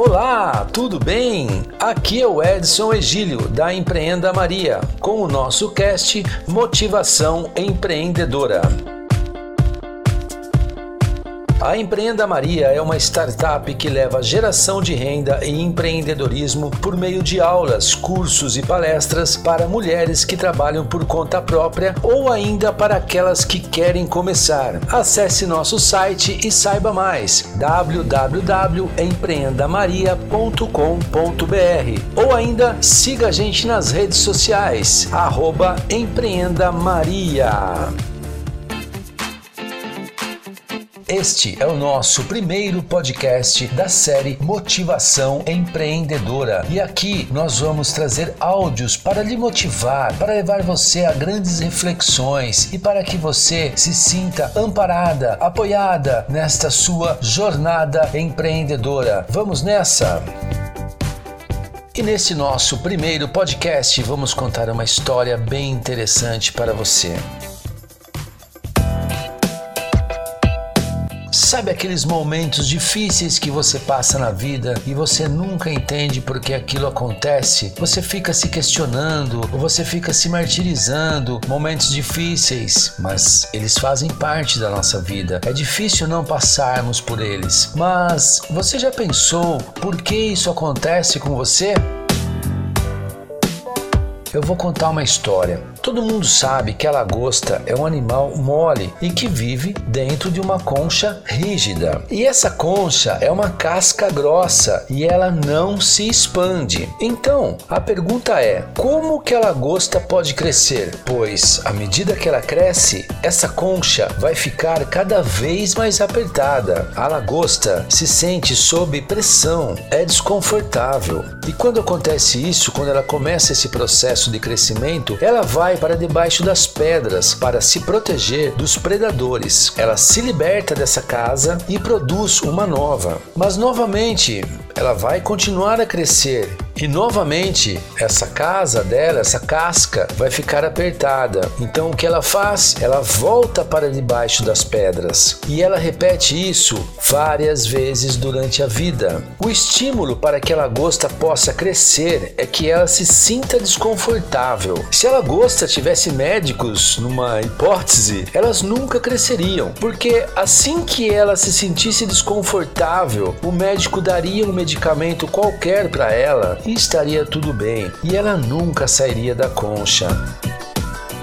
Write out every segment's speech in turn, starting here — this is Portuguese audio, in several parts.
Olá, tudo bem? Aqui é o Edson Egílio da Empreenda Maria com o nosso cast Motivação Empreendedora. A Empreenda Maria é uma startup que leva geração de renda e empreendedorismo por meio de aulas, cursos e palestras para mulheres que trabalham por conta própria ou ainda para aquelas que querem começar. Acesse nosso site e saiba mais www.empreendamaria.com.br ou ainda siga a gente nas redes sociais arroba Empreenda Maria. Este é o nosso primeiro podcast da série Motivação Empreendedora. E aqui nós vamos trazer áudios para lhe motivar, para levar você a grandes reflexões e para que você se sinta amparada, apoiada nesta sua jornada empreendedora. Vamos nessa! E nesse nosso primeiro podcast vamos contar uma história bem interessante para você. Sabe aqueles momentos difíceis que você passa na vida e você nunca entende por que aquilo acontece? Você fica se questionando ou você fica se martirizando. Momentos difíceis, mas eles fazem parte da nossa vida. É difícil não passarmos por eles. Mas você já pensou por que isso acontece com você? Eu vou contar uma história. Todo mundo sabe que a lagosta é um animal mole e que vive dentro de uma concha rígida. E essa concha é uma casca grossa e ela não se expande. Então, a pergunta é: como que a lagosta pode crescer? Pois, à medida que ela cresce, essa concha vai ficar cada vez mais apertada. A lagosta se sente sob pressão, é desconfortável. E quando acontece isso, quando ela começa esse processo de crescimento, ela vai para debaixo das pedras para se proteger dos predadores. Ela se liberta dessa casa e produz uma nova. Mas novamente, ela vai continuar a crescer e novamente essa casa dela, essa casca, vai ficar apertada. Então o que ela faz? Ela volta para debaixo das pedras e ela repete isso várias vezes durante a vida. O estímulo para que a lagosta possa crescer é que ela se sinta desconfortável. Se a lagosta tivesse médicos numa hipótese, elas nunca cresceriam, porque assim que ela se sentisse desconfortável, o médico daria um medicamento qualquer para ela e estaria tudo bem, e ela nunca sairia da concha.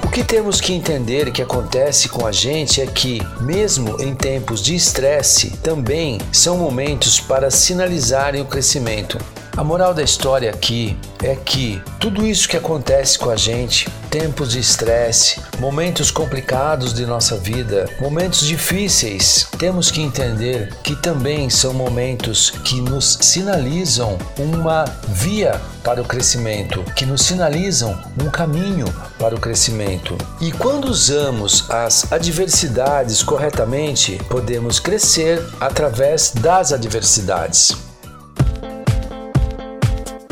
O que temos que entender que acontece com a gente é que, mesmo em tempos de estresse, também são momentos para sinalizarem o crescimento. A moral da história aqui é que tudo isso que acontece com a gente, tempos de estresse, momentos complicados de nossa vida, momentos difíceis, temos que entender que também são momentos que nos sinalizam uma via para o crescimento, que nos sinalizam um caminho para o crescimento. E quando usamos as adversidades corretamente, podemos crescer através das adversidades.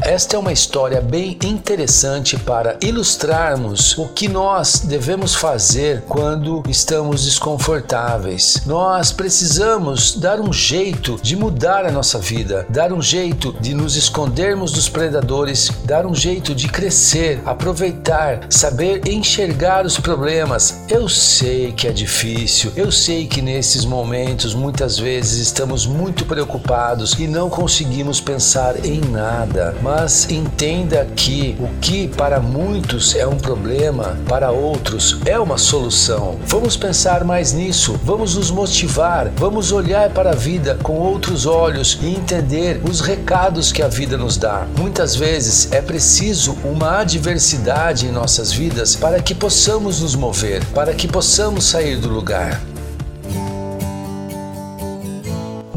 Esta é uma história bem interessante para ilustrarmos o que nós devemos fazer quando estamos desconfortáveis. Nós precisamos dar um jeito de mudar a nossa vida, dar um jeito de nos escondermos dos predadores, dar um jeito de crescer, aproveitar, saber enxergar os problemas. Eu sei que é difícil, eu sei que nesses momentos muitas vezes estamos muito preocupados e não conseguimos pensar em nada. Mas mas entenda que o que para muitos é um problema, para outros é uma solução. Vamos pensar mais nisso, vamos nos motivar, vamos olhar para a vida com outros olhos e entender os recados que a vida nos dá. Muitas vezes é preciso uma adversidade em nossas vidas para que possamos nos mover, para que possamos sair do lugar.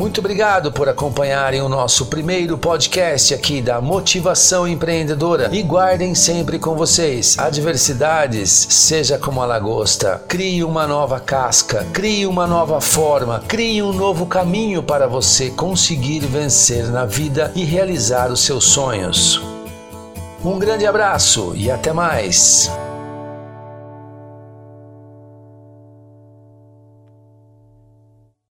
Muito obrigado por acompanharem o nosso primeiro podcast aqui da Motivação Empreendedora e guardem sempre com vocês adversidades, seja como a lagosta. Crie uma nova casca, crie uma nova forma, crie um novo caminho para você conseguir vencer na vida e realizar os seus sonhos. Um grande abraço e até mais!